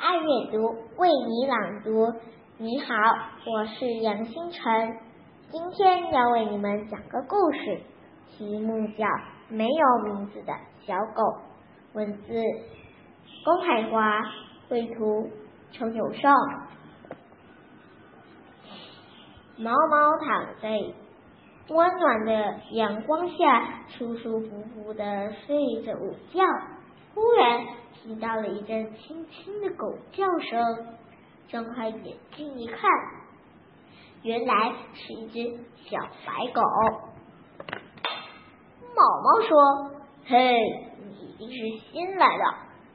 爱阅读为你朗读。你好，我是杨星辰，今天要为你们讲个故事，题目叫《没有名字的小狗》。文字：龚海华，绘图：邱有胜。毛毛躺在温暖的阳光下，舒舒服服的睡着午觉。忽然听到了一阵轻轻的狗叫声。睁开眼睛一看，原来是一只小白狗。毛毛说：“嘿，你一定是新来的，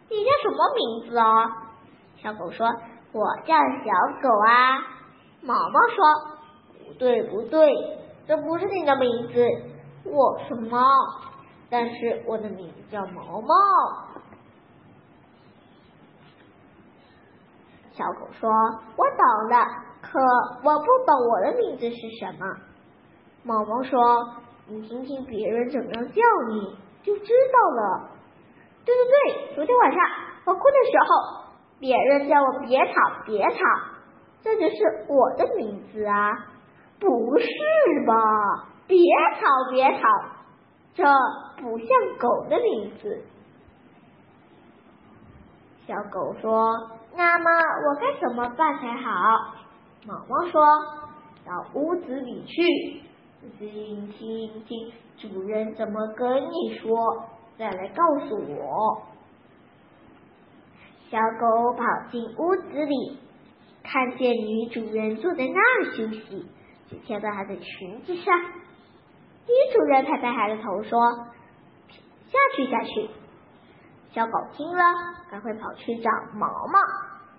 你叫什么名字啊？”小狗说：“我叫小狗啊。”毛毛说：“不对，不对，这不是你的名字，我是猫，但是我的名字叫毛毛。”小狗说：“我懂了，可我不懂我的名字是什么。”毛毛说：“你听听别人怎么叫你，就知道了。”对对对，昨天晚上我哭的时候，别人叫我别吵别吵，这就是我的名字啊！不是吧？别吵别吵，这不像狗的名字。小狗说。那么我该怎么办才好？毛毛说：“到屋子里去，仔细听听主人怎么跟你说，再来告诉我。”小狗跑进屋子里，看见女主人坐在那儿休息，就跳到她的裙子上。女主人拍拍她的头说：“下去，下去。”小狗听了，赶快跑去找毛毛，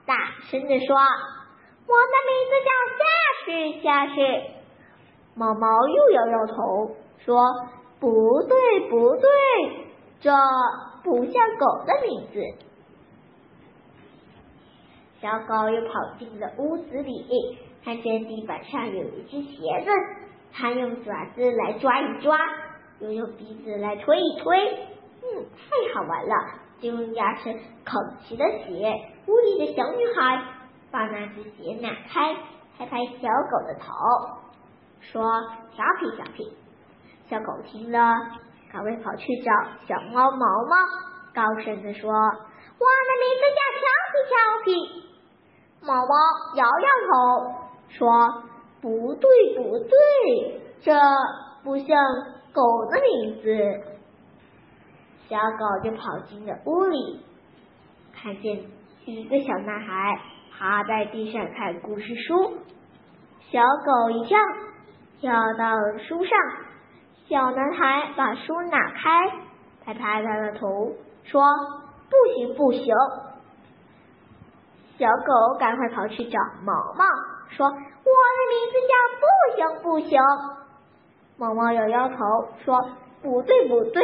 大声的说：“我的名字叫下去，下去。”毛毛又摇摇头说：“不对，不对，这不像狗的名字。”小狗又跑进了屋子里，看见地板上有一只鞋子，它用爪子来抓一抓，又用鼻子来推一推，嗯，太好玩了。就用牙齿啃起了鞋。屋里的小女孩把那只鞋拿开，拍拍小狗的头，说：“调皮，调皮。”小狗听了，赶快跑去找小猫毛毛，高声的说：“我的名字叫调皮，调皮。”毛毛摇摇头，说：“不对，不对，这不像狗的名字。”小狗就跑进了屋里，看见一个小男孩趴在地上看故事书。小狗一跳，跳到了书上。小男孩把书拿开，拍拍他的头，说：“不行，不行。”小狗赶快跑去找毛毛，说：“我的名字叫不行，不行。”毛毛摇摇头，说：“不对，不对。”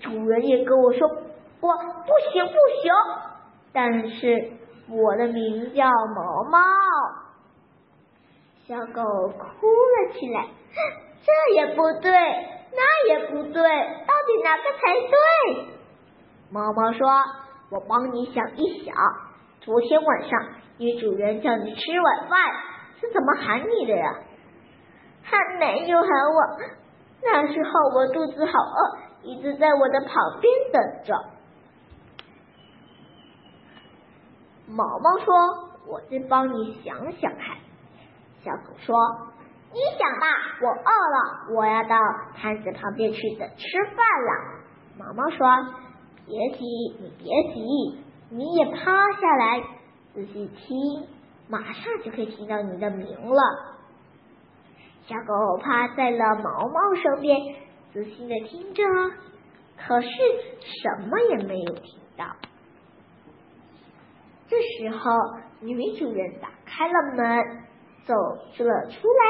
主人也跟我说，我不行不行，但是我的名叫毛毛。小狗哭了起来，这也不对，那也不对，到底哪个才对？毛毛说：“我帮你想一想，昨天晚上女主人叫你吃晚饭，是怎么喊你的呀？”她没有喊我，那时候我肚子好饿。一直在我的旁边等着。毛毛说：“我再帮你想想看。”小狗说：“你想吧，我饿了，我要到摊子旁边去等吃饭了。”毛毛说：“别急，你别急，你也趴下来仔细听，马上就可以听到你的名了。”小狗趴在了毛毛身边。仔细的听着，可是什么也没有听到。这时候，女主人打开了门，走了出来，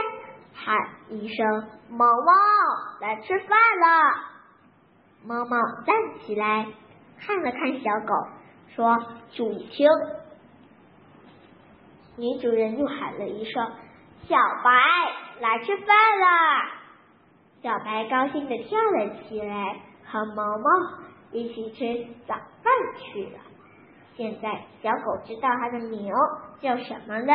喊一声：“毛毛，来吃饭了。”毛毛站起来，看了看小狗，说：“注意听。”女主人又喊了一声：“小白，来吃饭了。”小白高兴的跳了起来，和毛毛一起吃早饭去了。现在小狗知道它的名叫什么了。